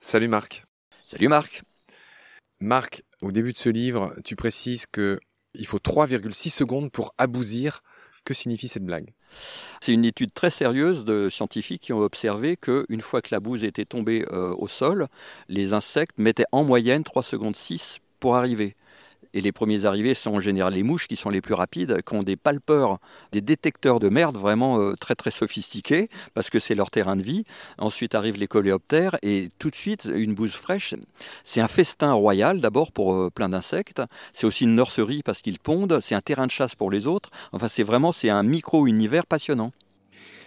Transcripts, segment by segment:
Salut Marc. Salut Marc. Marc, au début de ce livre, tu précises que il faut 3,6 secondes pour abousir. Que signifie cette blague? C'est une étude très sérieuse de scientifiques qui ont observé qu'une fois que la bouse était tombée euh, au sol, les insectes mettaient en moyenne 3 secondes 6 pour arriver. Et les premiers arrivés sont en général les mouches qui sont les plus rapides, qui ont des palpeurs, des détecteurs de merde vraiment euh, très très sophistiqués, parce que c'est leur terrain de vie. Ensuite arrivent les coléoptères, et tout de suite, une bouse fraîche, c'est un festin royal d'abord pour euh, plein d'insectes. C'est aussi une nurserie parce qu'ils pondent, c'est un terrain de chasse pour les autres. Enfin, c'est vraiment c'est un micro-univers passionnant.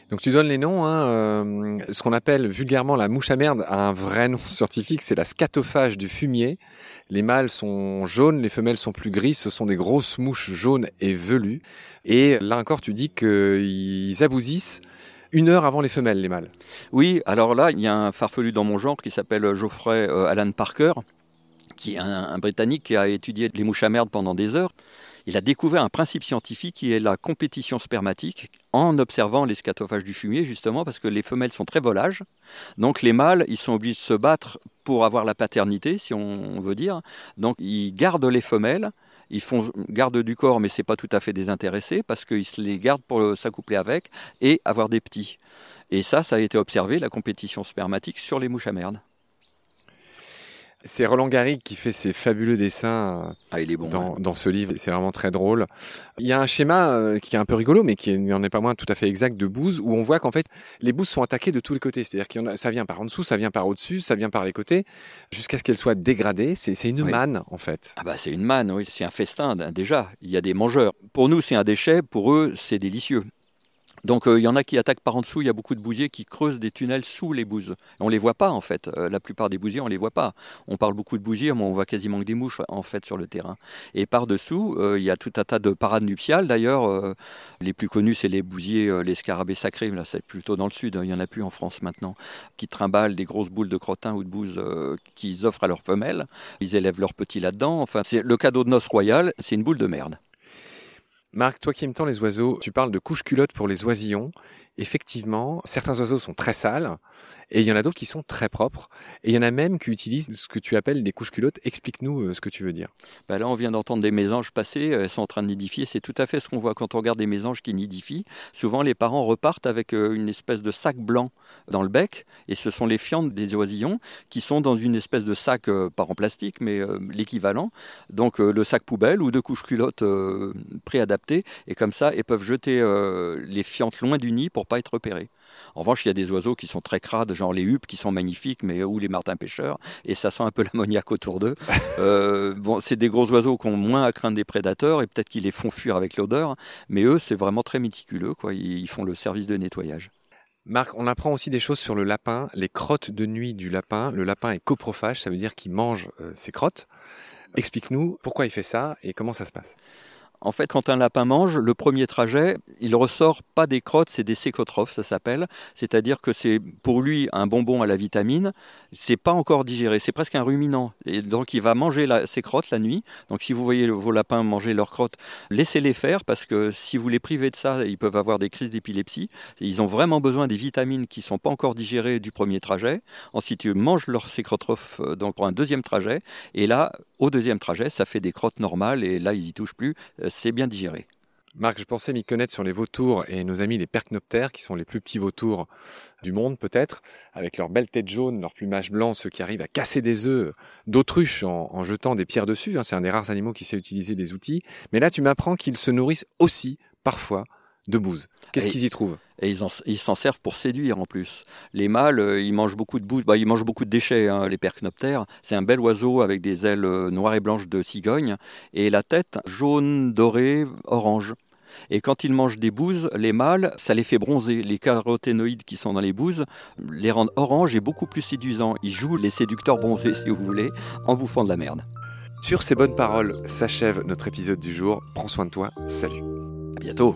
Donc tu donnes les noms. Hein, euh, ce qu'on appelle vulgairement la mouche à merde a un vrai nom scientifique, c'est la scatophage du fumier. Les mâles sont jaunes, les femelles sont plus grises. Ce sont des grosses mouches jaunes et velues. Et là encore, tu dis qu'ils abousissent une heure avant les femelles, les mâles. Oui, alors là, il y a un farfelu dans mon genre qui s'appelle Geoffrey euh, Alan Parker, qui est un, un Britannique qui a étudié les mouches à merde pendant des heures il a découvert un principe scientifique qui est la compétition spermatique en observant l'escatophage du fumier, justement parce que les femelles sont très volages. Donc les mâles, ils sont obligés de se battre pour avoir la paternité, si on veut dire. Donc ils gardent les femelles. Ils font garde du corps, mais c'est pas tout à fait désintéressé parce qu'ils se les gardent pour s'accoupler avec et avoir des petits. Et ça, ça a été observé, la compétition spermatique sur les mouches à merde. C'est Roland Garrigue qui fait ces fabuleux dessins ah, il est bon, dans, ce livre. C'est vraiment très drôle. Il y a un schéma euh, qui est un peu rigolo, mais qui n'en est pas moins tout à fait exact de bouses, où on voit qu'en fait, les bouses sont attaquées de tous les côtés. C'est-à-dire que ça vient par en dessous, ça vient par au-dessus, ça vient par les côtés, jusqu'à ce qu'elles soient dégradées. C'est une manne, en fait. Ah bah c'est une manne, oui. C'est un festin, déjà. Il y a des mangeurs. Pour nous, c'est un déchet. Pour eux, c'est délicieux. Donc euh, il y en a qui attaquent par en dessous, il y a beaucoup de bousiers qui creusent des tunnels sous les bouses. On ne les voit pas en fait, euh, la plupart des bousiers on ne les voit pas. On parle beaucoup de bousiers, mais on voit quasiment que des mouches en fait sur le terrain. Et par-dessous, euh, il y a tout un tas de parades nuptiales d'ailleurs. les plus connus c'est les bousiers, les scarabées sacrés, là c'est plutôt dans le sud, hein. il n'y en a plus en France maintenant, qui trimballent des grosses boules de crottin ou de bouse qu'ils offrent à leurs femelles. Ils élèvent leurs petits là-dedans. Enfin, c'est le cadeau de noces royales, c'est une boule de merde. Marc, toi qui aimes tant les oiseaux, tu parles de couche-culotte pour les oisillons. Effectivement, certains oiseaux sont très sales et il y en a d'autres qui sont très propres. Et il y en a même qui utilisent ce que tu appelles des couches culottes. Explique-nous euh, ce que tu veux dire. Bah là, on vient d'entendre des mésanges passer, elles sont en train de nidifier. C'est tout à fait ce qu'on voit quand on regarde des mésanges qui nidifient. Souvent, les parents repartent avec euh, une espèce de sac blanc dans le bec. Et ce sont les fientes des oisillons qui sont dans une espèce de sac, euh, pas en plastique, mais l'équivalent. Donc, le sac poubelle ou de couches culottes préadaptées. Et comme ça, ils peuvent jeter les fientes loin du nid pour pas être repérés. En revanche, il y a des oiseaux qui sont très crades, genre les huppes qui sont magnifiques, mais ou les martins pêcheurs, et ça sent un peu l'ammoniaque autour d'eux. Euh, bon, c'est des gros oiseaux qui ont moins à craindre des prédateurs et peut-être qu'ils les font fuir avec l'odeur, mais eux, c'est vraiment très méticuleux, quoi. Ils font le service de nettoyage. Marc, on apprend aussi des choses sur le lapin, les crottes de nuit du lapin. Le lapin est coprophage, ça veut dire qu'il mange euh, ses crottes. Explique-nous pourquoi il fait ça et comment ça se passe. En fait, quand un lapin mange, le premier trajet, il ressort pas des crottes, c'est des sécotrophes, ça s'appelle. C'est-à-dire que c'est pour lui un bonbon à la vitamine. C'est pas encore digéré, c'est presque un ruminant. Et donc il va manger ses crottes la nuit. Donc si vous voyez vos lapins manger leurs crottes, laissez-les faire parce que si vous les privez de ça, ils peuvent avoir des crises d'épilepsie. Ils ont vraiment besoin des vitamines qui sont pas encore digérées du premier trajet. Ensuite, ils mangent leurs sécotrophes euh, donc pour un deuxième trajet. Et là, au deuxième trajet, ça fait des crottes normales et là, ils y touchent plus. Euh, c'est bien digéré. Marc, je pensais m'y connaître sur les vautours et nos amis les percnoptères, qui sont les plus petits vautours du monde peut-être, avec leurs belles têtes jaunes, leur plumage blanc, ceux qui arrivent à casser des œufs d'autruche en, jetant des pierres dessus. Hein. C'est un des rares animaux qui sait utiliser des outils. Mais là, tu m'apprends qu'ils se nourrissent aussi, parfois, de bouse. Qu'est-ce qu'ils y trouvent? Et ils s'en servent pour séduire en plus. Les mâles, euh, ils mangent beaucoup de bouse, bah, ils mangent beaucoup de déchets, hein, les percnoptères. C'est un bel oiseau avec des ailes euh, noires et blanches de cigogne et la tête jaune, dorée, orange. Et quand ils mangent des bouses, les mâles, ça les fait bronzer. Les caroténoïdes qui sont dans les bouses les rendent orange et beaucoup plus séduisants. Ils jouent les séducteurs bronzés, si vous voulez, en bouffant de la merde. Sur ces bonnes paroles s'achève notre épisode du jour. Prends soin de toi. Salut. À bientôt.